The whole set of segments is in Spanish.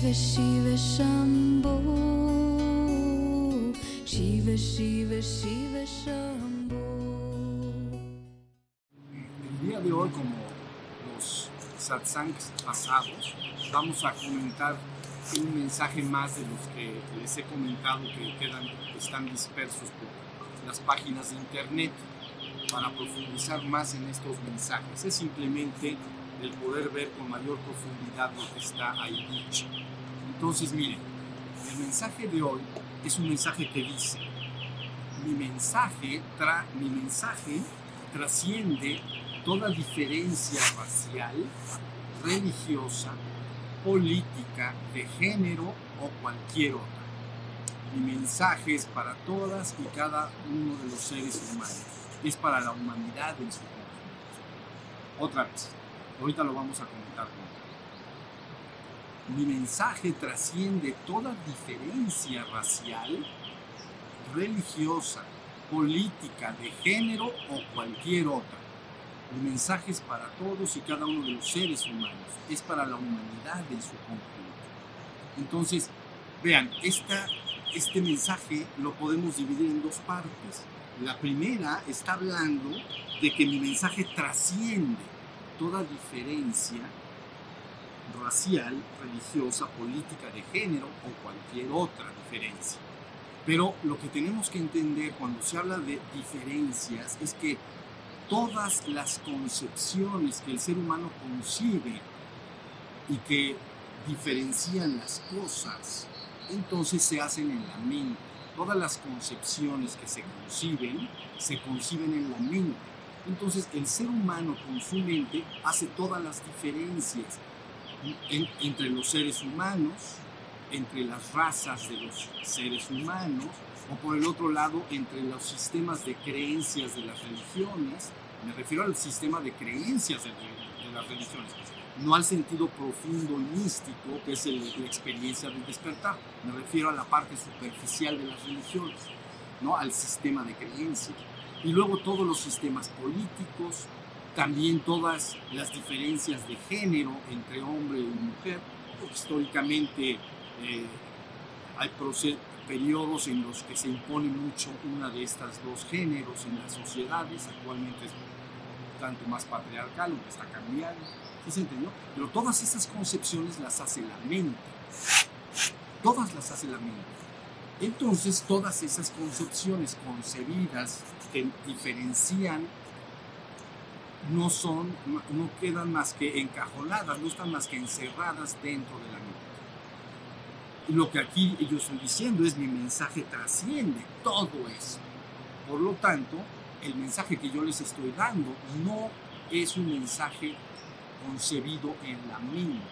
Shiva Shiva Shambho Shiva Shiva Shiva Shambho El día de hoy, como los satsangs pasados, vamos a comentar un mensaje más de los que les he comentado que quedan, están dispersos por las páginas de internet para profundizar más en estos mensajes. Es simplemente el poder ver con mayor profundidad lo que está ahí dicho. Entonces, miren, el mensaje de hoy es un mensaje que dice, mi mensaje, tra mi mensaje trasciende toda diferencia racial, religiosa, política, de género o cualquier otra. Mi mensaje es para todas y cada uno de los seres humanos. Es para la humanidad en su conjunto. Otra vez, ahorita lo vamos a comentar. Mi mensaje trasciende toda diferencia racial, religiosa, política, de género o cualquier otra. Mi mensaje es para todos y cada uno de los seres humanos, es para la humanidad en su conjunto. Entonces, vean, este mensaje lo podemos dividir en dos partes. La primera está hablando de que mi mensaje trasciende toda diferencia racial, religiosa, política, de género o cualquier otra diferencia. Pero lo que tenemos que entender cuando se habla de diferencias es que todas las concepciones que el ser humano concibe y que diferencian las cosas, entonces se hacen en la mente. Todas las concepciones que se conciben, se conciben en la mente. Entonces el ser humano con su mente hace todas las diferencias en- entre los seres humanos, entre las razas de los seres humanos, o por el otro lado, entre los sistemas de creencias de las religiones. Me refiero al sistema de creencias de, de las religiones, no al sentido profundo y místico, que es el- la experiencia del despertar. Me refiero a la parte superficial de las religiones, ¿no? al sistema de creencias. Y luego todos los sistemas políticos, también todas las diferencias de género entre hombre y mujer. Históricamente eh, hay periodos en los que se impone mucho una de estas dos géneros en las sociedades. Actualmente es tanto más patriarcal, aunque está cambiando. ¿Sí se entendió? Pero todas esas concepciones las hace la mente. Todas las hace la mente. Entonces, todas esas concepciones concebidas que diferencian no son, no quedan más que encajonadas, no están más que encerradas dentro de la mente. Y lo que aquí yo estoy diciendo es mi mensaje trasciende todo eso. Por lo tanto, el mensaje que yo les estoy dando no es un mensaje concebido en la mente,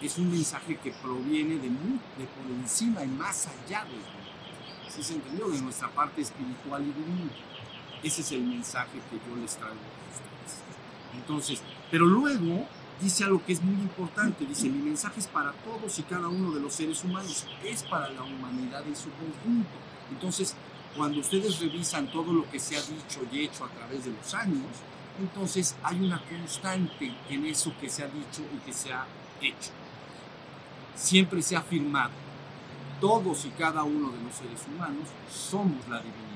es un mensaje que proviene de, muy, de por encima y más allá de mente. ¿Sí se entendió? De nuestra parte espiritual y divina. Ese es el mensaje que yo les traigo a ustedes. Entonces, pero luego dice algo que es muy importante, dice, mi mensaje es para todos y cada uno de los seres humanos, es para la humanidad en su conjunto. Entonces, cuando ustedes revisan todo lo que se ha dicho y hecho a través de los años, entonces hay una constante en eso que se ha dicho y que se ha hecho. Siempre se ha afirmado, todos y cada uno de los seres humanos somos la divinidad.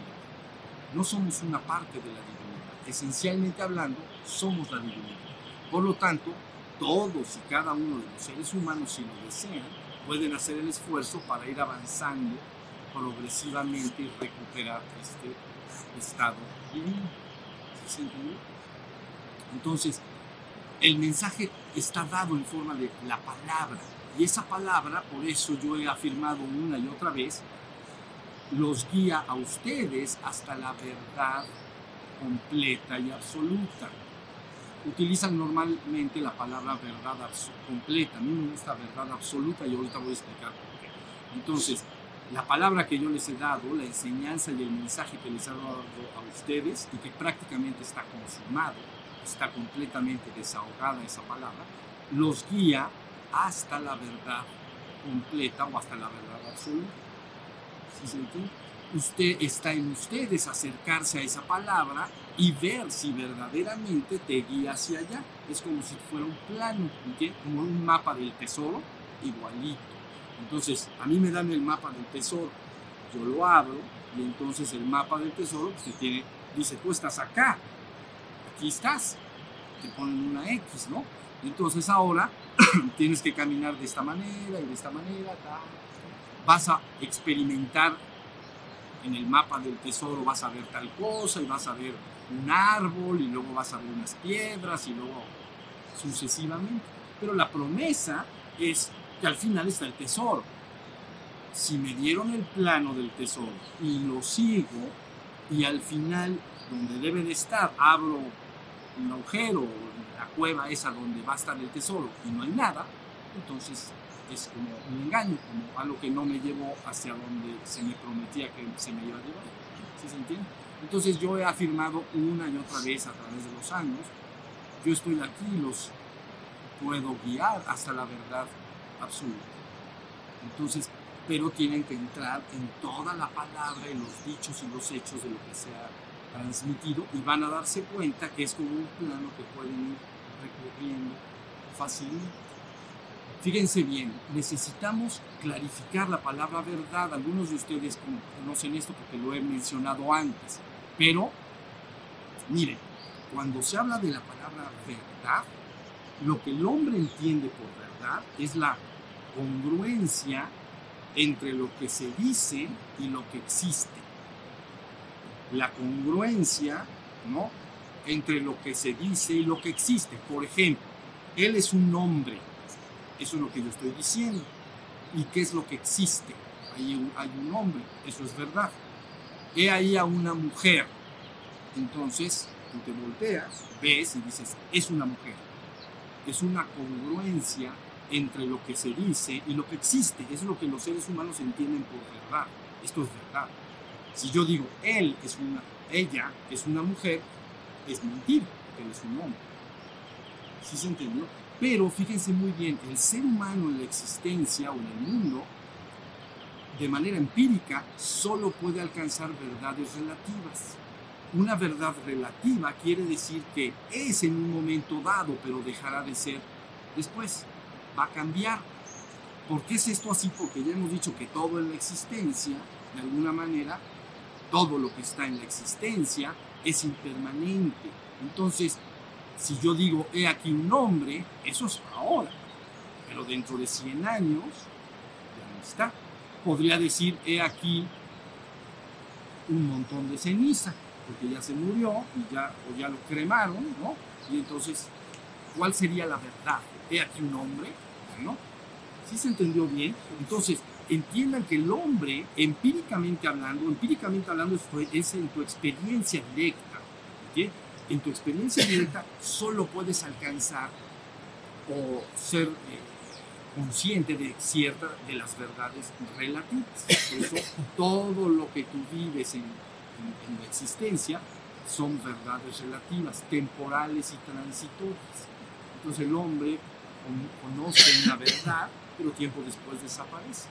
No somos una parte de la divinidad. Esencialmente hablando, somos la divinidad. Por lo tanto, todos y cada uno de los seres humanos, si lo desean, pueden hacer el esfuerzo para ir avanzando progresivamente y recuperar este estado divino. ¿Sí? Entonces, el mensaje está dado en forma de la palabra. Y esa palabra, por eso yo he afirmado una y otra vez, los guía a ustedes hasta la verdad completa y absoluta. Utilizan normalmente la palabra verdad completa. A mí me gusta verdad absoluta y ahorita voy a explicar por qué. Entonces, la palabra que yo les he dado, la enseñanza y el mensaje que les he dado a ustedes y que prácticamente está consumado, está completamente desahogada esa palabra, los guía hasta la verdad completa o hasta la verdad absoluta. ¿Sí se entiende? Usted está en ustedes acercarse a esa palabra y ver si verdaderamente te guía hacia allá. Es como si fuera un plano, como un mapa del tesoro, igualito. Entonces, a mí me dan el mapa del tesoro, yo lo abro y entonces el mapa del tesoro pues, tiene, dice, tú estás acá, aquí estás, te ponen una X, ¿no? Entonces ahora tienes que caminar de esta manera y de esta manera, vas a experimentar en el mapa del tesoro, vas a ver tal cosa y vas a ver un árbol y luego vas a ver unas piedras y luego sucesivamente. Pero la promesa es que al final está el tesoro. Si me dieron el plano del tesoro y lo sigo y al final donde debe de estar abro un agujero, la cueva esa donde va a estar el tesoro y no hay nada, entonces es como un engaño, como algo que no me llevó hacia donde se me prometía que se me iba a llevar. ¿Sí se entiende? Entonces yo he afirmado una y otra vez a través de los años, yo estoy aquí, los puedo guiar hasta la verdad absoluta. Entonces, pero tienen que entrar en toda la palabra y los dichos y los hechos de lo que se ha transmitido y van a darse cuenta que es como un plano que pueden ir recorriendo fácilmente. Fíjense bien, necesitamos clarificar la palabra verdad. Algunos de ustedes conocen esto porque lo he mencionado antes. Pero, miren, cuando se habla de la palabra verdad, lo que el hombre entiende por verdad es la congruencia entre lo que se dice y lo que existe. La congruencia, ¿no? Entre lo que se dice y lo que existe. Por ejemplo, él es un hombre eso es lo que yo estoy diciendo. ¿Y qué es lo que existe? Hay hay un hombre, eso es verdad. He ahí a una mujer. Entonces, tú te volteas, ves y dices, es una mujer. Es una congruencia entre lo que se dice y lo que existe. Es lo que los seres humanos entienden por verdad. Esto es verdad. Si yo digo, él es una, ella es una mujer, es mentira, él es un hombre. ¿Sí se entendió? Pero fíjense muy bien, el ser humano en la existencia o en el mundo, de manera empírica, solo puede alcanzar verdades relativas. Una verdad relativa quiere decir que es en un momento dado, pero dejará de ser después. Va a cambiar. ¿Por qué es esto así? Porque ya hemos dicho que todo en la existencia, de alguna manera, todo lo que está en la existencia es impermanente. Entonces, si yo digo, he aquí un hombre, eso es ahora, pero dentro de 100 años ya no está. Podría decir, he aquí un montón de ceniza, porque ya se murió y ya, o ya lo cremaron, ¿no? Y entonces, ¿cuál sería la verdad? He aquí un hombre, ¿no? ¿Sí se entendió bien? Entonces, entiendan que el hombre, empíricamente hablando, empíricamente hablando, es en tu experiencia directa. En tu experiencia directa solo puedes alcanzar o ser eh, consciente de ciertas de las verdades relativas. Por eso todo lo que tú vives en, en, la existencia son verdades relativas, temporales y transitorias. Entonces el hombre conoce una verdad, pero tiempo después desaparece.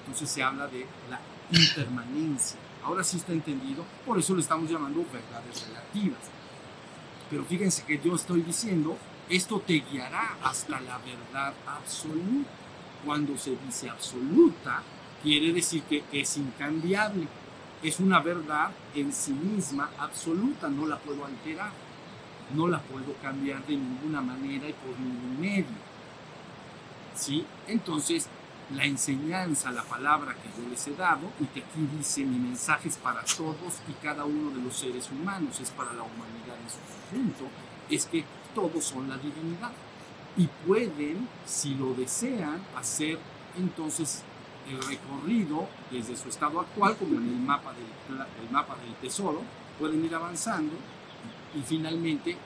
Entonces se habla de la impermanencia. Ahora sí está entendido, por eso lo estamos llamando verdades relativas. Pero fíjense que yo estoy diciendo, esto te guiará hasta la verdad absoluta. Cuando se dice absoluta, quiere decir que es incambiable. Es una verdad en sí misma absoluta, no la puedo alterar, no la puedo cambiar de ninguna manera y por ningún medio. ¿Sí? Entonces, la enseñanza, la palabra que yo les he dado y que aquí dice mi mensaje es para todos y cada uno de los seres humanos, es para la humanidad en su conjunto, es que todos son la divinidad y pueden, si lo desean, hacer entonces el recorrido desde su estado actual, como en el mapa del, el mapa del tesoro, pueden ir avanzando y finalmente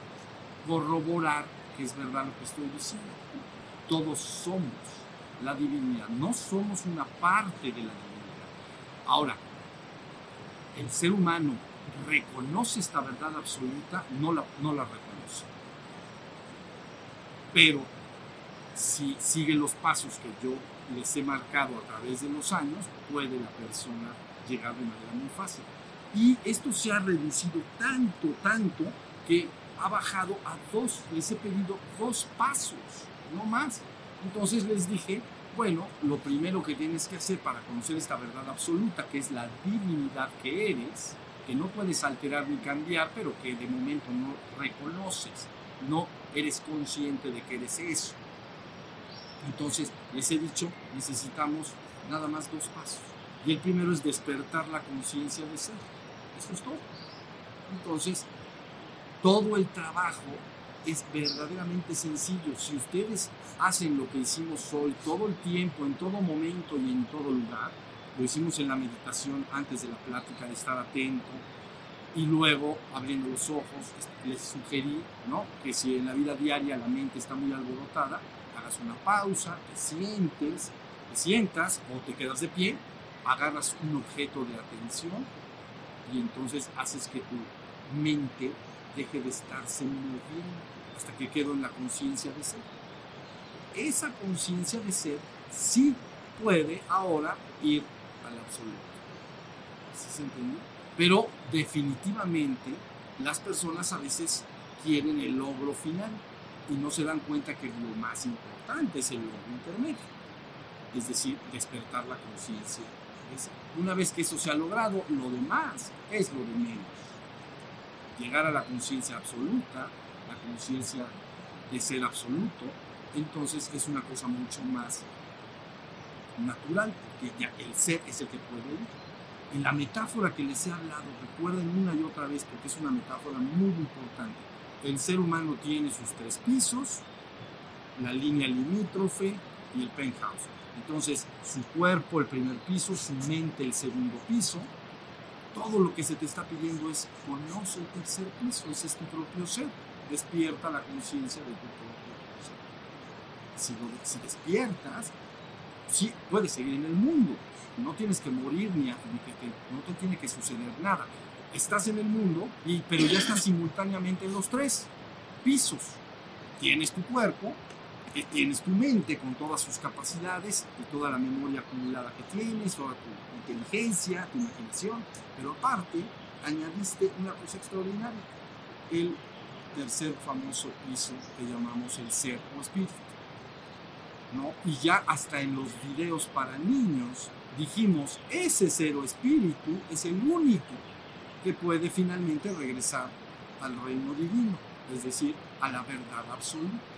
corroborar que es verdad lo que estoy diciendo. Todos somos la divinidad, no somos una parte de la divinidad. Ahora, el ser humano reconoce esta verdad absoluta, no la, no la reconoce. Pero si sigue los pasos que yo les he marcado a través de los años, puede la persona llegar de manera muy fácil. Y esto se ha reducido tanto, tanto, que ha bajado a dos, les he pedido dos pasos, no más. Entonces les dije Bueno, lo primero que tienes que hacer para conocer esta verdad absoluta, que es la divinidad que eres, que no puedes alterar ni cambiar, pero que de momento no reconoces, no eres consciente de que eres eso. Entonces, les he dicho, necesitamos nada más dos pasos. Y el primero es despertar la conciencia de ser. Eso es todo. Entonces, todo el trabajo es verdaderamente sencillo. Si ustedes hacen lo que hicimos hoy todo el tiempo, en todo momento y en todo lugar, lo hicimos en la meditación antes de la plática, de estar atento, y luego abriendo los ojos, les sugerí ¿no? que si en la vida diaria la mente está muy alborotada, hagas una pausa, te sientes, te sientas o te quedas de pie, agarras un objeto de atención y entonces haces que tu mente deje de estarse moviendo hasta que quedó en la conciencia de ser. Esa conciencia de ser sí puede ahora ir al absoluto. ¿Sí se entendió? Pero definitivamente las personas a veces quieren el logro final y no se dan cuenta que lo más importante es el logro intermedio. Es decir, despertar la conciencia. Una vez que eso se ha logrado, lo demás es lo de menos llegar a la conciencia absoluta, la conciencia de ser absoluto, entonces es una cosa mucho más natural, porque ya el ser es el que puede ir. En la metáfora que les he hablado, recuerden una y otra vez, porque es una metáfora muy importante. El ser humano tiene sus tres pisos, la línea limítrofe y el penthouse. Entonces, su cuerpo, el primer piso, su mente, el segundo piso, todo lo que se te está pidiendo es conoce el tercer piso, ese es tu propio ser. Despierta la conciencia de tu propio ser. Si, despiertas, sí puedes seguir en el mundo. No tienes que morir ni, que no te tiene que suceder nada. Estás en el mundo, pero ya estás simultáneamente en los tres pisos. Tienes tu cuerpo, que tienes tu mente con todas sus capacidades y toda la memoria acumulada que tienes, toda tu inteligencia, tu imaginación, pero aparte añadiste una cosa extraordinaria, el tercer famoso piso que llamamos el ser o espíritu. ¿no? Y ya hasta en los videos para niños dijimos, ese ser o espíritu es el único que puede finalmente regresar al reino divino, es decir, a la verdad absoluta.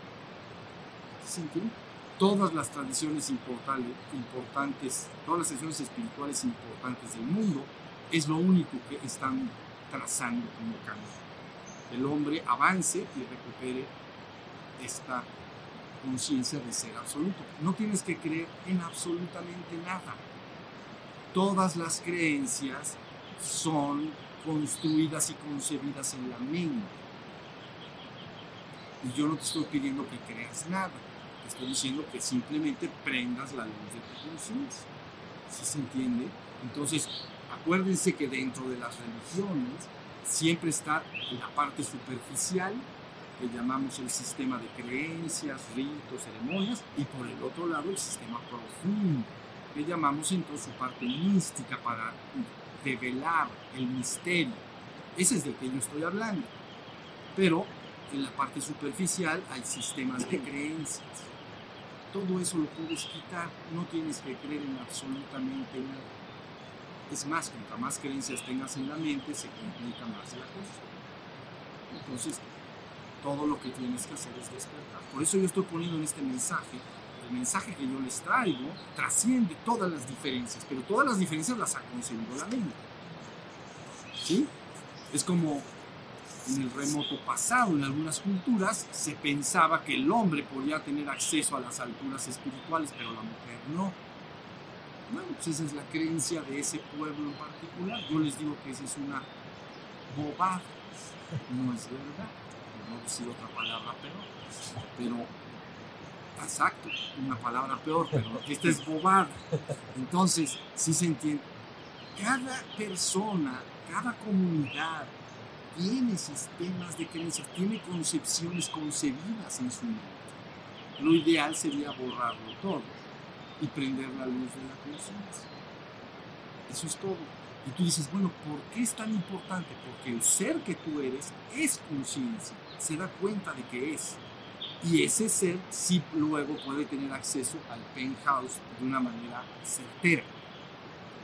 Todas las tradiciones importantes, todas las tradiciones espirituales importantes del mundo, es lo único que están trazando como camino. El hombre avance y recupere esta conciencia de ser absoluto. No tienes que creer en absolutamente nada. Todas las creencias son construidas y concebidas en la mente. Y yo no te estoy pidiendo que creas nada estoy diciendo que simplemente prendas la luz de tu conciencia. ¿Sí se entiende? Entonces, acuérdense que dentro de las religiones siempre está la parte superficial, que llamamos el sistema de creencias, ritos, ceremonias, y por el otro lado el sistema profundo, que llamamos entonces su parte mística para develar el misterio. Ese es del que yo estoy hablando. Pero en la parte superficial hay sistemas de creencias todo eso lo puedes quitar, no tienes que creer en absolutamente nada. Es más, cuanto más creencias tengas en la mente, se complica más la cosa. Entonces, todo lo que tienes que hacer es despertar. Por eso yo estoy poniendo en este mensaje, el mensaje que yo les traigo trasciende todas las diferencias, pero todas las diferencias las ha la mente. ¿Sí? Es como en el remoto pasado, en algunas culturas, se pensaba que el hombre podía tener acceso a las alturas espirituales, pero la mujer no. Bueno, pues esa es la creencia de ese pueblo en particular. Yo les digo que esa es una bobada, no es verdad. No decir otra palabra peor, pero exacto, una palabra peor, pero esta es bobada. Entonces, si se entiende, cada persona, cada comunidad, tiene sistemas de creencias, tiene concepciones concebidas en su mente. Lo ideal sería borrarlo todo y prender la luz de la conciencia. Eso es todo. Y tú dices, bueno, ¿por qué es tan importante? Porque el ser que tú eres es conciencia, se da cuenta de que es. Y ese ser sí luego puede tener acceso al penthouse de una manera certera.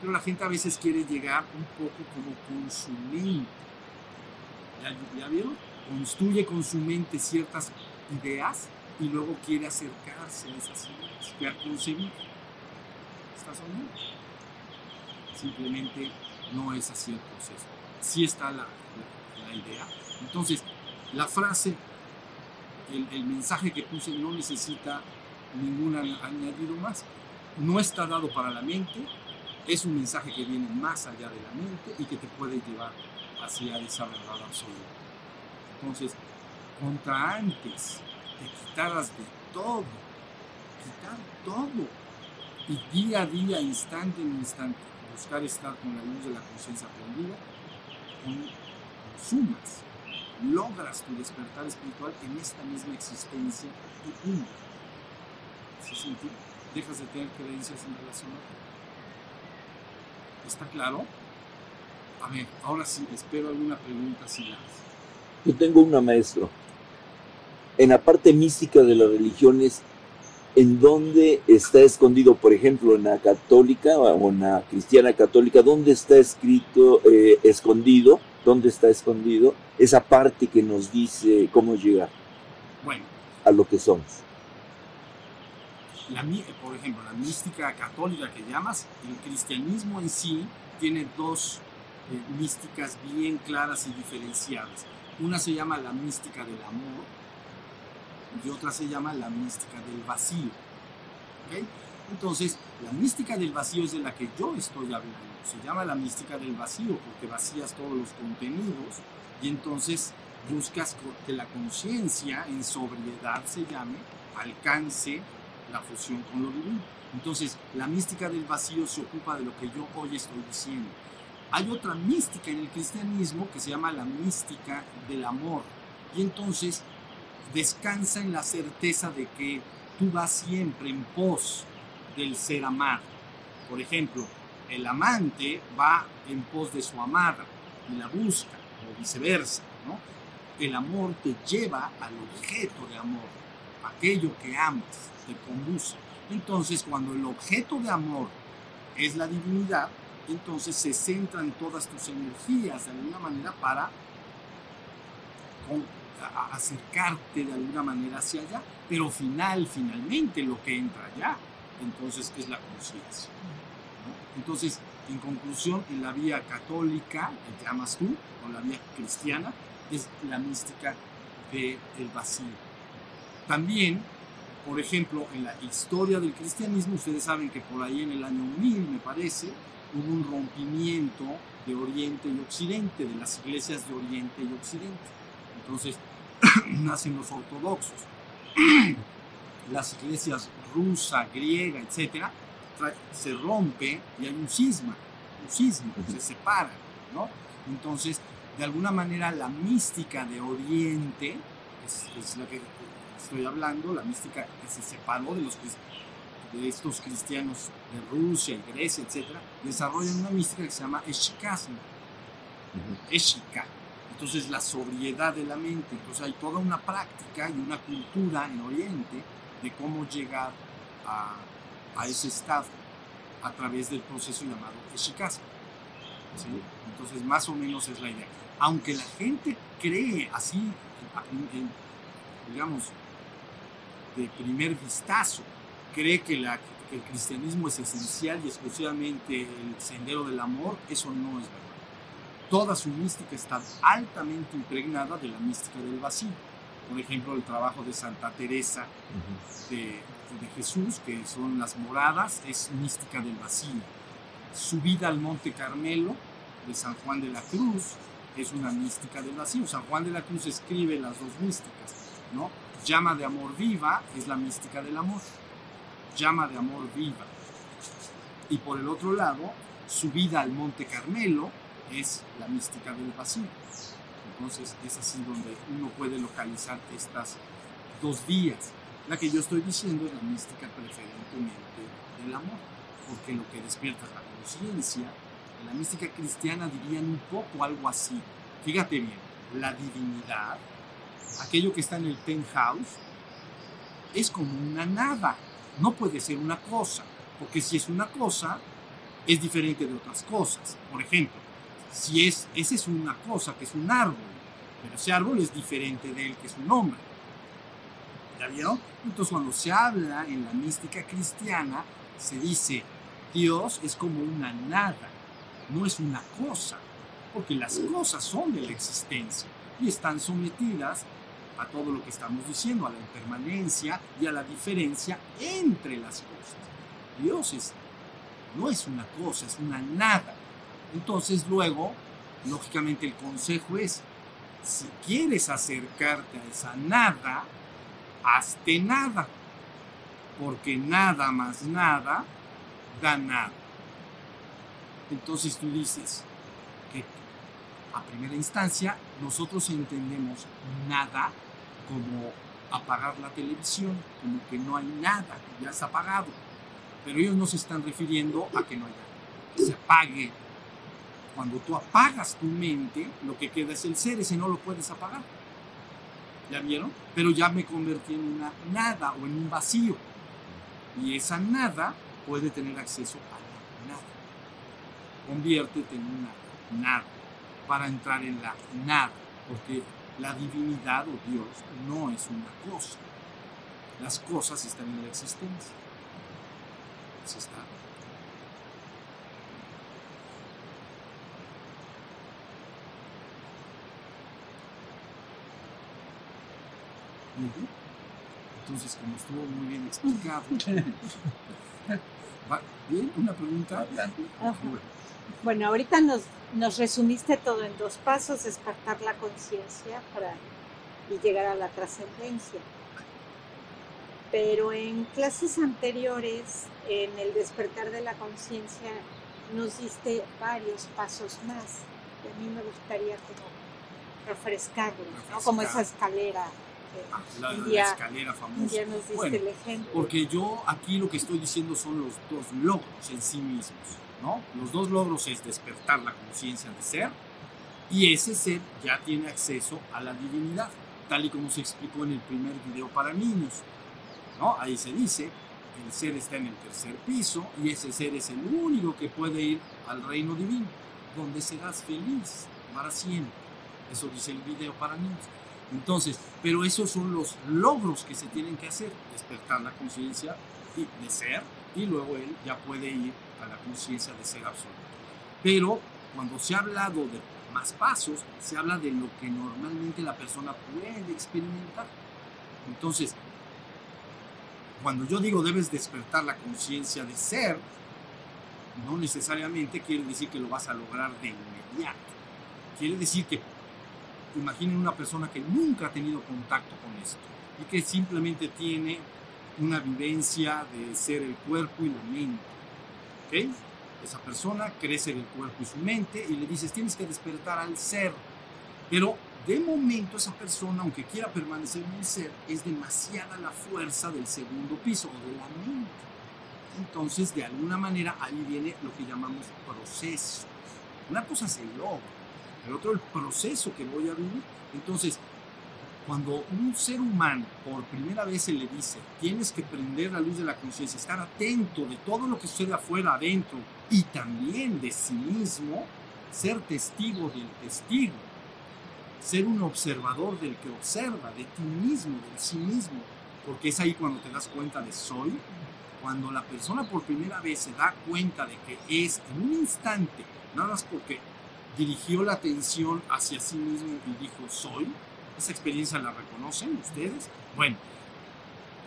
Pero la gente a veces quiere llegar un poco como. ¿Ya, ya vieron? Construye con su mente ciertas ideas y luego quiere acercarse a esas ideas que ha concebido. ¿Estás oyendo? Simplemente no es así el proceso. Sí está la, la- idea. Entonces, la frase, el, el mensaje que puse no necesita ningún añ- añadido más. No está dado para la mente, es un mensaje que viene más allá de la mente y que te puede llevar hacia esa verdad absoluta. Entonces, contra antes te quitaras de todo, quitar todo, y día a día, instante en instante, buscar estar con la luz de la conciencia prendida, con- sumas, logras tu despertar espiritual en esta misma existencia y punto. ¿Sí sentido? Dejas de tener creencias en relación a. ¿Está claro? A ver, ahora sí, espero alguna pregunta si. Yo tengo una maestro. En la parte mística de las religiones, ¿en dónde está escondido, por ejemplo, en la católica o en la cristiana católica, dónde está escrito, eh, escondido, dónde está escondido esa parte que nos dice cómo llegar Bueno, a lo que somos? la, por ejemplo, la mística católica que llamas, el cristianismo en sí tiene dos eh, místicas bien claras y diferenciadas. Una se llama la mística del amor y otra se llama la mística del vacío. Entonces, la mística del vacío es de la que yo estoy hablando. Se llama la mística del vacío porque vacías todos los contenidos y entonces buscas que la conciencia en sobriedad se llame, alcance la fusión con lo divino. Entonces, la mística del vacío se ocupa de lo que yo hoy estoy diciendo. Hay otra mística en el cristianismo que se llama la mística del amor. Y entonces descansa en la certeza de que tú vas siempre en pos del ser amado. Por ejemplo, el amante va en pos de su amada y la busca, o viceversa. El amor te lleva al objeto de amor, aquello que amas, te conduce. Entonces, cuando el objeto de amor es la divinidad, entonces se centran todas tus energías de alguna manera para acercarte de alguna manera hacia allá, pero final, finalmente lo que entra allá, entonces es la conciencia. Entonces, en conclusión, en la vía católica, que llamas tú, o la vía cristiana, es la mística del vacío. También, por ejemplo, en la historia del cristianismo, ustedes saben que por ahí en el año 1000, me parece, hubo un rompimiento de Oriente y Occidente, de las iglesias de Oriente y Occidente. Entonces, nacen los ortodoxos. Las iglesias rusa, griega, etcétera, se rompe y hay un cisma, un cisma, se separan, ¿no? Entonces, de alguna manera, la mística de Oriente, es, es la que estoy hablando, la mística que se separó de, los, cris- de estos cristianos de Rusia y Grecia, etcétera, desarrollan una mística que se llama Eshikasmo, Eshika. Entonces, la sobriedad de la mente. Entonces, hay toda una práctica y una cultura en Oriente de cómo llegar a, a ese estado a través del proceso llamado Eshikasmo. ¿sí? Entonces, más o menos es la idea. Aunque la gente cree así, en- en- digamos, de primer vistazo, cree que, la- que el cristianismo es esencial y exclusivamente el sendero del amor, eso no es verdad. Toda su mística está altamente impregnada de la mística del vacío. Por ejemplo, el trabajo de Santa Teresa de, de Jesús, que son las moradas, es mística del vacío. Su vida al Monte Carmelo, de San Juan de la Cruz, es una mística del vacío. San Juan de la Cruz escribe las dos místicas, ¿no? Llama de amor viva es la mística del amor. Llama de amor viva. Y por el otro lado, su vida al Monte Carmelo es la mística del vacío. Entonces es así donde uno puede localizar estas dos vías. La que yo estoy diciendo es la mística preferentemente del amor, porque lo que despierta es la conciencia. En la mística cristiana dirían un poco algo así. Fíjate bien, la divinidad, aquello que está en el penthouse, es como una nada, no puede ser una cosa, porque si es una cosa, es diferente de otras cosas. Por ejemplo, si es, ese es una cosa, que es un árbol, pero ese árbol es diferente de él, que es un hombre. ¿Ya vieron? Entonces cuando se habla en la mística cristiana, se dice, Dios es como una nada, no es una cosa, porque las cosas son de la existencia y están sometidas a todo lo que estamos diciendo, a la impermanencia y a la diferencia entre las cosas. Dios es, no es una cosa, es una nada. Entonces luego, lógicamente el consejo es, si quieres acercarte a esa nada, hazte nada, porque nada más nada da nada. Entonces tú dices que a primera instancia nosotros entendemos nada como apagar la televisión, como que no hay nada, ya está apagado. Pero ellos no se están refiriendo a que no haya, que se apague. Cuando tú apagas tu mente, lo que queda es el ser, ese no lo puedes apagar. ¿Ya vieron? Pero ya me convertí en una nada o en un vacío. Y esa nada puede tener acceso a la nada. Conviértete en una nada para entrar en la nada, porque la divinidad o Dios no es una cosa. Las cosas están en la existencia. Así está. Entonces, como estuvo muy bien explicado. ¿Bien? ¿Una pregunta? Ajá. Bueno, ahorita nos, nos resumiste todo en dos pasos, despertar la conciencia para y llegar a la trascendencia. Pero en clases anteriores, en el despertar de la conciencia, nos diste varios pasos más. Y a mí me gustaría como refrescarlos, ¿no? Como esa escalera Ah, que La, un la día, escalera famosa. día nos diste Bueno, el ejemplo. Porque yo aquí lo que estoy diciendo son los dos logros en sí mismos, ¿no? Los dos logros es despertar la conciencia de ser y ese ser ya tiene acceso a la divinidad, tal y como se explicó en el primer video para niños, ¿no? Ahí se dice, el ser está en el tercer piso y ese ser es el único que puede ir al reino divino, donde serás feliz para siempre. Eso dice el video para niños. Entonces, pero esos son los logros que se tienen que hacer, despertar la conciencia de ser y luego él ya puede ir a la conciencia de ser absoluto. Pero cuando se ha hablado de más pasos, se habla de lo que normalmente la persona puede experimentar. Entonces, cuando yo digo debes despertar la conciencia de ser, no necesariamente quiere decir que lo vas a lograr de inmediato. Quiere decir que imaginen una persona que nunca ha tenido contacto con esto y que simplemente tiene una vivencia de ser el cuerpo y la mente. ¿Ok? Esa persona crece en el cuerpo y su mente y le dices tienes que despertar al ser. Pero de momento esa persona, aunque quiera permanecer en el ser, es demasiada la fuerza del segundo piso o de la mente. Entonces, de alguna manera, ahí viene lo que llamamos proceso. Una cosa se logra, el otro el proceso que voy a vivir. Entonces, cuando un ser humano por primera vez se le dice, tienes que prender la luz de la conciencia, estar atento de todo lo que sucede afuera, adentro, y también de sí mismo, ser testigo del testigo, ser un observador del que observa, de ti mismo, de sí mismo, porque es ahí cuando te das cuenta de soy, cuando la persona por primera vez se da cuenta de que es en un instante, nada más porque dirigió la atención hacia sí mismo y dijo soy, esa experiencia la reconocen ustedes, bueno,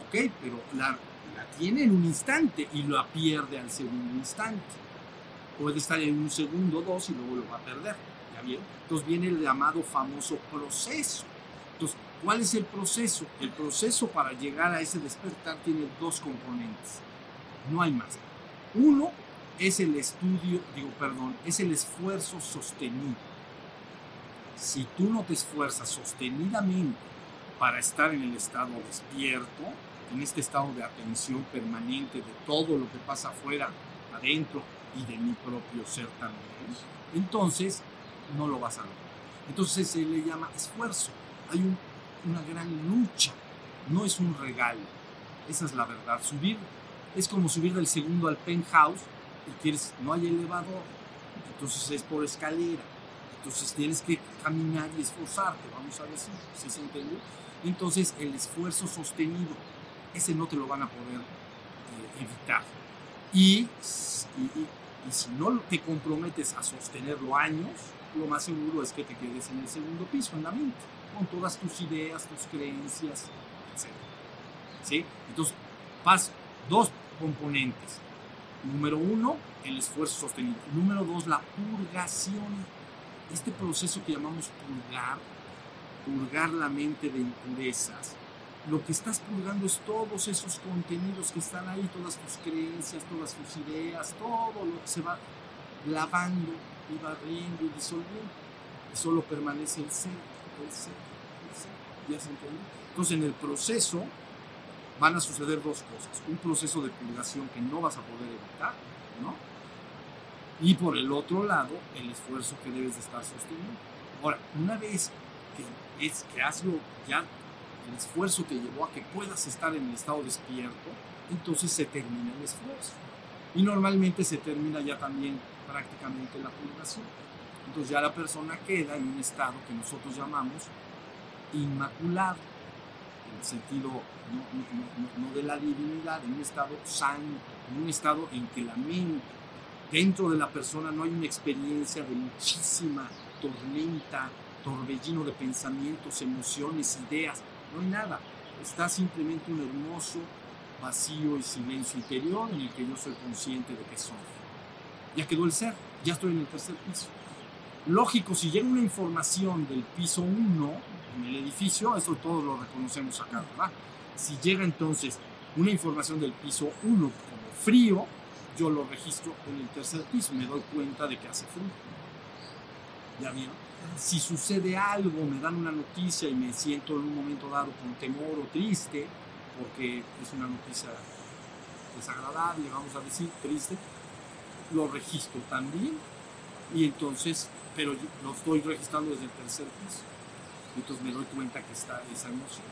ok, pero la, la tiene en un instante y la pierde al segundo instante. Puede estar en un segundo dos y luego lo va a perder, ¿ya vieron? Entonces viene el llamado famoso proceso. Entonces, ¿cuál es el proceso? El proceso para llegar a ese despertar tiene dos componentes, no hay más. Uno es el estudio, digo, perdón, es el esfuerzo sostenido. Si tú no te esfuerzas sostenidamente para estar en el estado despierto, en este estado de atención permanente de todo lo que pasa afuera, adentro y de mi propio ser también, entonces no lo vas a lograr. Entonces se le llama esfuerzo. Hay un- una gran lucha, no es un regalo. Esa es la verdad. Subir es como subir del segundo al penthouse y quieres, no hay elevador, entonces es por escalera. Entonces tienes que caminar y esforzarte, vamos a decir, ¿sí se entendió? Entonces el esfuerzo sostenido, ese no te lo van a poder eh, evitar. Y, y, y si no te comprometes a sostenerlo años, lo más seguro es que te quedes en el segundo piso, en la mente, con todas tus ideas, tus creencias, etc. ¿Sí? Entonces, paso, dos componentes. Número uno, el esfuerzo sostenido. Número dos, la purgación. Este proceso que llamamos purgar, purgar la mente de impurezas, lo que estás purgando es todos esos contenidos que están ahí, todas tus creencias, todas tus ideas, todo lo que se va lavando y barriendo y disolviendo. Y solo permanece el ser, el ser, el ser. Entonces en el proceso van a suceder dos cosas. Un proceso de purgación que no vas a poder evitar, ¿no? Y por el otro lado, el esfuerzo que debes de estar sosteniendo. Ahora, una vez que, es, que has lo, ya el esfuerzo te llevó a que puedas estar en el estado despierto, entonces se termina el esfuerzo. Y normalmente se termina ya también prácticamente la purgación. Entonces ya la persona queda en un estado que nosotros llamamos inmaculado, en el sentido no, no de la divinidad, en un estado sano, en un estado en que la mente, dentro de la persona no hay una experiencia de muchísima tormenta, torbellino de pensamientos, emociones, ideas, no hay nada. Está simplemente un hermoso vacío y silencio interior en el que yo soy consciente de que soy. Ya quedó el ser, ya estoy en el tercer piso. Lógico, si llega una información del piso 1 en el edificio, eso todos lo reconocemos acá, ¿verdad? Si llega entonces una información del piso 1 como frío, yo lo registro en el tercer piso, me doy cuenta de que hace frío. ¿Ya vieron? Si sucede algo, me dan una noticia y me siento en un momento dado con temor o triste, porque es una noticia desagradable, vamos a decir, triste, lo registro también y entonces, pero lo estoy registrando desde el tercer piso. Entonces me doy cuenta que está esa emoción.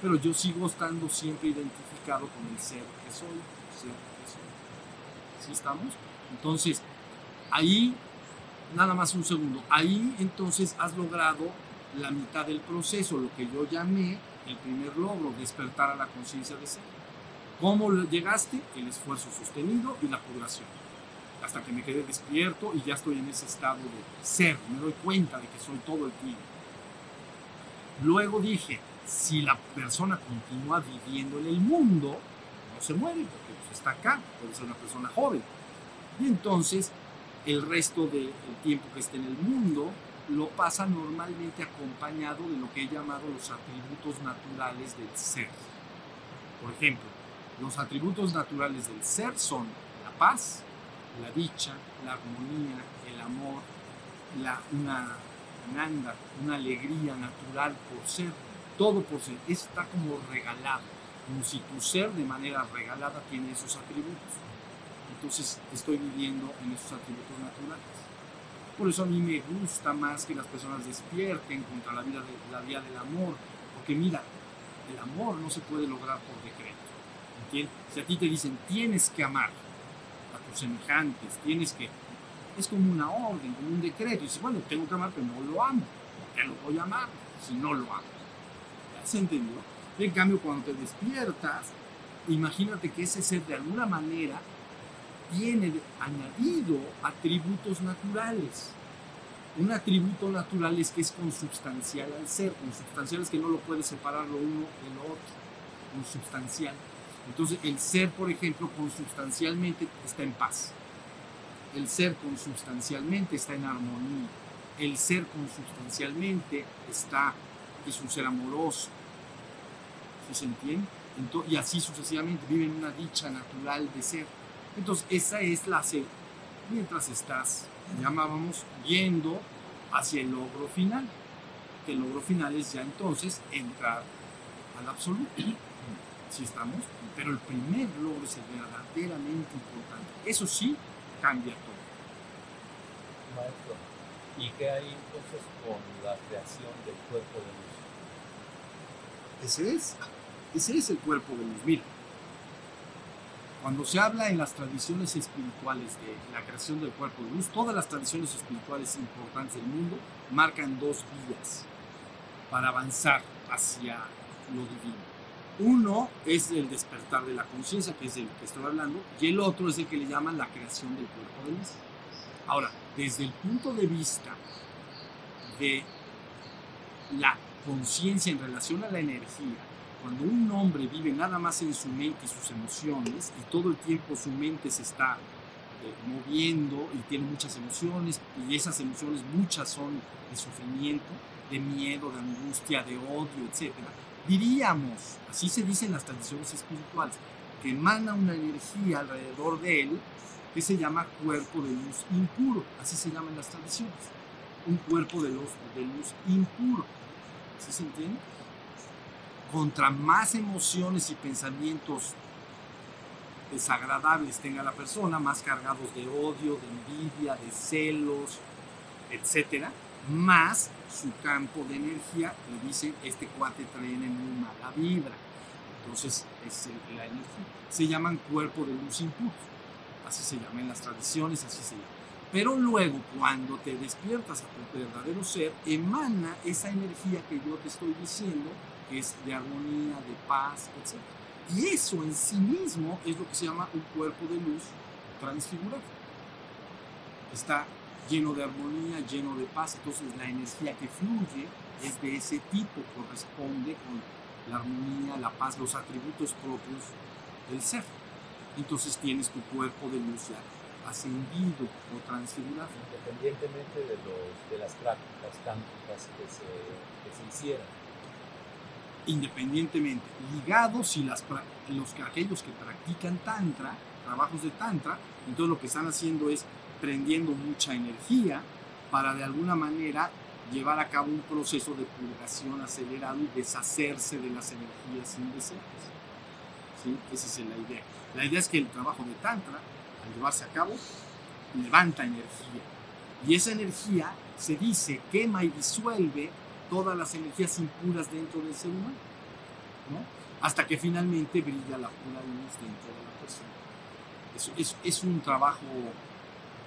Pero yo sigo estando siempre identificado con el ser que soy. ¿Sí estamos? Entonces, ahí, nada más un segundo, ahí entonces has logrado la mitad del proceso, lo que yo llamé el primer logro, despertar a la conciencia de ser. ¿Cómo llegaste? El esfuerzo sostenido y la purgación. Hasta que me quedé despierto y ya estoy en ese estado de ser, me doy cuenta de que soy todo el tiempo. Luego dije, si la persona continúa viviendo en el mundo, no se muere está acá, puede ser una persona joven. Y entonces el resto del tiempo que esté en el mundo lo pasa normalmente acompañado de lo que he llamado los atributos naturales del ser. Por ejemplo, los atributos naturales del ser son la paz, la dicha, la armonía, el amor, la, una una alegría natural por ser, todo por ser. Está como regalado, como si tu ser de manera regalada tiene esos atributos. Entonces estoy viviendo en esos atributos naturales. Por eso a mí me gusta más que las personas despierten contra la, vida vía del amor, porque mira, el amor no se puede lograr por decreto. Si a ti te dicen tienes que amar a tus semejantes, tienes que... Es como una orden, como un decreto. Y dices, bueno, tengo que amar, pero no lo amo. ¿Por qué lo voy a amar si no lo amo? ¿Ya se entendió? En cambio, cuando te despiertas, imagínate que ese ser de alguna manera tiene añadido atributos naturales. Un atributo natural es que es consubstancial al ser, consubstancial es que no lo puede separar lo uno de lo otro, consubstancial. Entonces el ser, por ejemplo, consubstancialmente está en paz. El ser consubstancialmente está en armonía. El ser consubstancialmente está, es un ser amoroso. ¿Sí se entiende? Entonces, y así sucesivamente, vive en una dicha natural de ser. Entonces, esa es la C. Mientras estás, llamábamos, yendo hacia el logro final. Que el logro final es ya entonces entrar al absoluto. Si estamos, pero el primer logro es el verdaderamente importante. Eso sí cambia todo. Maestro, ¿y qué hay entonces con la creación del cuerpo de luz? Ese es. Ese es el cuerpo de luz. Mira, cuando se habla en las tradiciones espirituales de la creación del cuerpo de luz, todas las tradiciones espirituales importantes del mundo marcan dos vías para avanzar hacia lo divino. Uno es el despertar de la conciencia, que es del que estoy hablando, y el otro es el que le llaman la creación del cuerpo de luz. Ahora, desde el punto de vista de la conciencia en relación a la energía, cuando un hombre vive nada más en su mente y sus emociones, y todo el tiempo su mente se está eh, moviendo y tiene muchas emociones, y esas emociones muchas son de sufrimiento, de miedo, de angustia, de odio, etc., diríamos, así se dice en las tradiciones espirituales, que emana una energía alrededor de él que se llama cuerpo de luz impuro, así se llaman las tradiciones, un cuerpo de luz, de luz impuro, ¿sí se entiende? Contra más emociones y pensamientos desagradables tenga la persona, más cargados de odio, de envidia, de celos, etcétera, más su campo de energía le dice este cuate trae muy mala vibra. Entonces, es la energía. Se llaman cuerpo de luz impuro. Así se llama en las tradiciones, así se llama. Pero luego, cuando te despiertas a tu verdadero ser, emana esa energía que yo te estoy diciendo, es de armonía, de paz, etc. Y eso en sí mismo es lo que se llama un cuerpo de luz transfigurado. Está lleno de armonía, lleno de paz. Entonces la energía que fluye es de ese tipo, corresponde con la armonía, la paz, los atributos propios del ser. Entonces tienes tu cuerpo de luz ya ascendido o transfigurado. Independientemente de, los, de las prácticas tántricas que se, que se hicieran. Independientemente, ligados y las, los, aquellos que practican tantra, trabajos de tantra, entonces lo que están haciendo es prendiendo mucha energía para de alguna manera llevar a cabo un proceso de purgación acelerado y deshacerse de las energías indeseables. ¿Sí? Esa es la idea. La idea es que el trabajo de Tantra, al llevarse a cabo, levanta energía. Y esa energía se dice quema y disuelve todas las energías impuras dentro del ser humano. ¿no? Hasta que finalmente brilla la pura luz dentro de la persona. Es un trabajo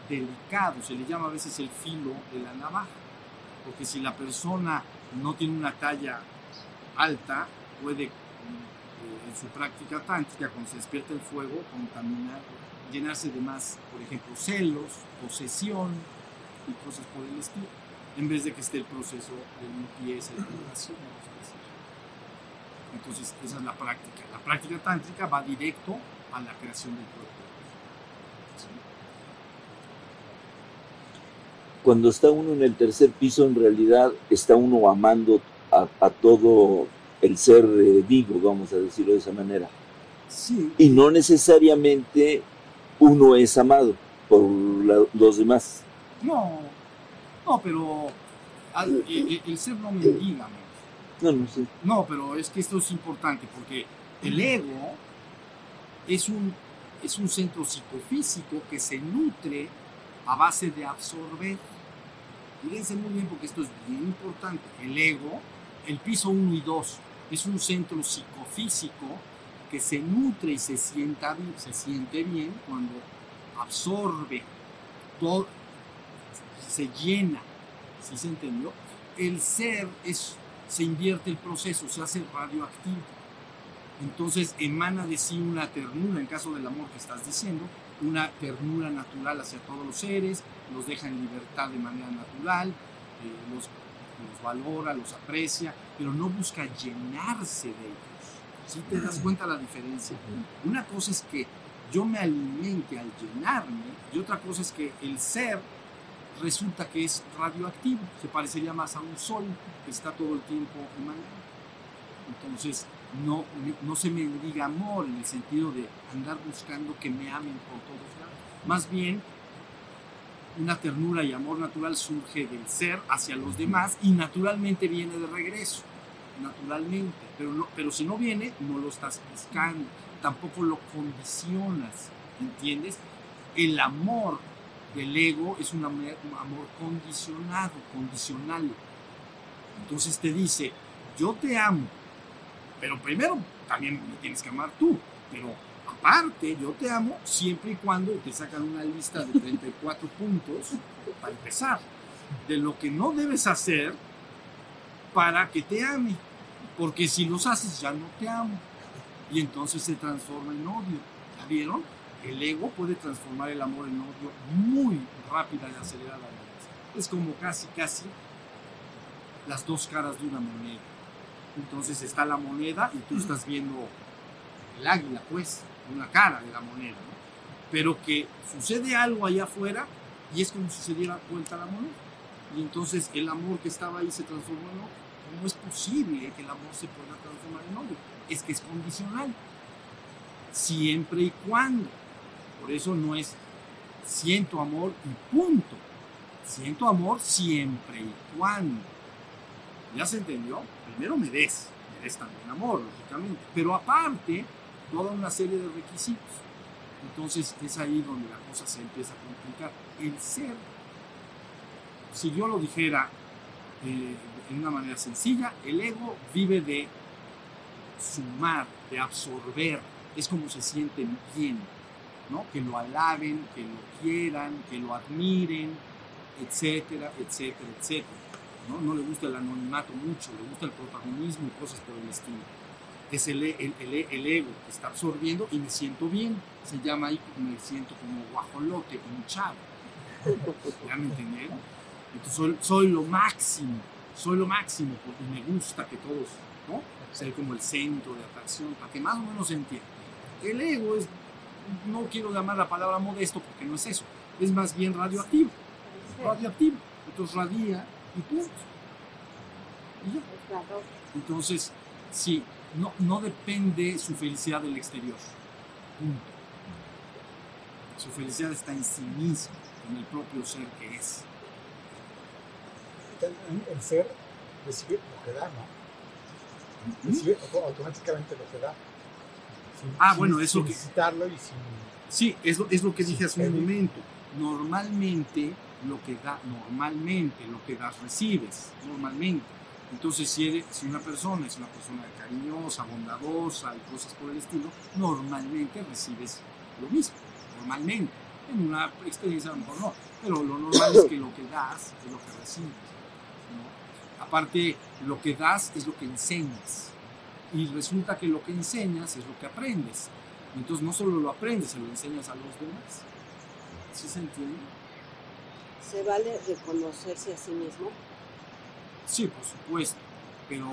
delicado, se le llama a veces el filo de la navaja, porque si la persona no tiene una talla alta, puede eh, en su práctica tántrica, cuando se despierta el fuego, contaminar, llenarse de más, por ejemplo, celos, posesión y cosas por el estilo, en vez de que esté el proceso de limpieza y purificación. Entonces, esa es la práctica. La práctica tántrica va directo a la creación del cuerpo. cuando está uno en el tercer piso, en realidad está uno amando a, a todo el ser eh, vivo, vamos a decirlo de esa manera. Sí. Y no necesariamente uno es amado por la, los demás. No, no, pero al, el, el, ser no mendiga. No, no sé. No, pero es que esto es importante porque el ego es un, es un centro psicofísico que se nutre a base de absorber. Fíjense muy bien porque esto es bien importante. El ego, el piso 1 y 2, es un centro psicofísico que se nutre y se, sienta, se siente bien cuando absorbe, todo, se llena. ¿Sí se entendió? El ser es, se invierte el proceso, se hace radioactivo. Entonces emana de sí una ternura, en caso del amor que estás diciendo, una ternura natural hacia todos los seres, los deja en libertad de manera natural, eh, los, los, valora, los aprecia, pero no busca llenarse de ellos. ¿Sí te das cuenta la diferencia? Una cosa es que yo me alimente al llenarme y otra cosa es que el ser resulta que es radioactivo, se parecería más a un sol que está todo el tiempo emanando. Entonces, no, no se me diga amor en el sentido de andar buscando que me amen por todos lados. Más bien, una ternura y amor natural surge del ser hacia los demás y naturalmente viene de regreso, naturalmente. Pero, no, pero si no viene, no lo estás buscando, tampoco lo condicionas, ¿entiendes? El amor del ego es un amor, un amor condicionado, condicional. Entonces te dice, yo te amo, Pero primero también me tienes que amar tú. Pero aparte, yo te amo siempre y cuando te sacan una lista de 34 puntos para empezar. De lo que no debes hacer para que te ame. Porque si los haces ya no te amo. Y entonces se transforma en odio. ¿Ya vieron? El ego puede transformar el amor en odio muy rápida y aceleradamente. Es como casi, casi las dos caras de una moneda. Entonces está la moneda y tú estás viendo el águila, pues, una cara de la moneda. ¿no? Pero que sucede algo allá afuera y es como si se diera vuelta la moneda. Y entonces el amor que estaba ahí se transformó en odio. ¿Cómo es posible que el amor se pueda transformar en odio? Es que es condicional. Siempre y cuando. Por eso no es siento amor y punto. Siento amor siempre y cuando. ¿Ya se entendió? Primero me des, me des también amor, lógicamente. Pero aparte, toda una serie de requisitos. Entonces es ahí donde la cosa se empieza a complicar. El ser, si yo lo dijera eh, en una manera sencilla, el ego vive de sumar, de absorber. Es como se sienten bien, ¿no? Que lo alaben, que lo quieran, que lo admiren, etcétera, etcétera, etcétera. ¿no? no le gusta el anonimato mucho, le gusta el protagonismo y cosas por el estilo. Es el, el, el, ego que está absorbiendo y me siento bien. Se llama ahí, me siento como guajolote, como chavo. ¿Ya me entendieron? Entonces soy, lo máximo, soy lo máximo porque me gusta que todos, ¿no? Ser como el centro de atracción, para que más o menos se. El ego es, no quiero llamar la palabra modesto porque no es eso, es más bien radioactivo. Radioactivo. Entonces radia y punto. Y ya. Entonces, sí, no, no depende su felicidad del exterior. Punto. Su felicidad está en sí mismo, en el propio ser que es. El ser recibe lo que da, ¿no? Recibe automáticamente lo que da. Sin, ah, sin, bueno, eso que... y sin... Sí, es lo, es lo que dije hace un momento. Normalmente lo que da, normalmente lo que das recibes, normalmente. Entonces, si, eres, si una persona es una persona cariñosa, bondadosa y cosas por el estilo, normalmente recibes lo mismo, normalmente. En una experiencia a lo mejor no, pero lo normal es que lo que das es lo que recibes. ¿no? Aparte, lo que das es lo que enseñas. Y resulta que lo que enseñas es lo que aprendes. Entonces, no solo lo aprendes, se lo enseñas a los demás. ¿Sí se entiende? ¿Se vale reconocerse a sí mismo? Sí, por supuesto, pero,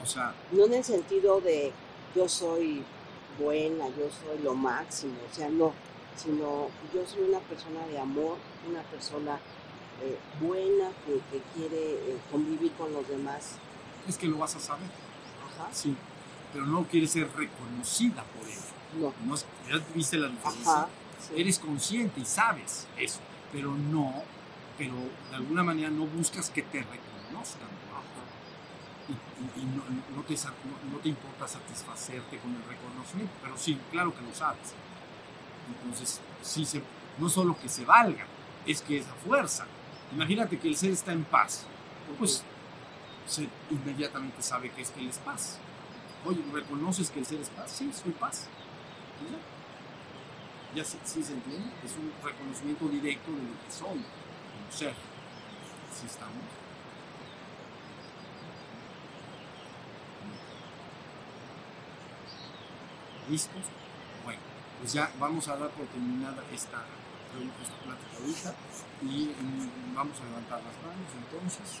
o sea, No en el sentido de yo soy buena, yo soy lo máximo, o sea, no, sino yo soy una persona de amor, una persona eh, buena que, que quiere eh, convivir con los demás. es que lo vas a saber, Sí, pero no quieres ser reconocida por ello. No. No ¿Ya viste la diferencia? Ajá. sí. Eres consciente y sabes eso, pero no, pero de alguna manera no buscas que te reconozcan. Y, y- y no, no te, no te importa satisfacerte con el reconocimiento, pero sí, claro que lo sabes. Entonces, sí se, no solo que se valga, es que esa fuerza. Imagínate que el ser está en paz, pues se inmediatamente sabe que es que él es paz. Oye, ¿reconoces que el ser es paz? Sí, soy paz. Ya. Ya sí, se entiende, es un reconocimiento directo de lo que soy como ser. Sí estamos. ¿Listos? Bueno, pues ya vamos a dar por terminada esta, esta plática ahorita y mm, vamos a levantar las manos entonces.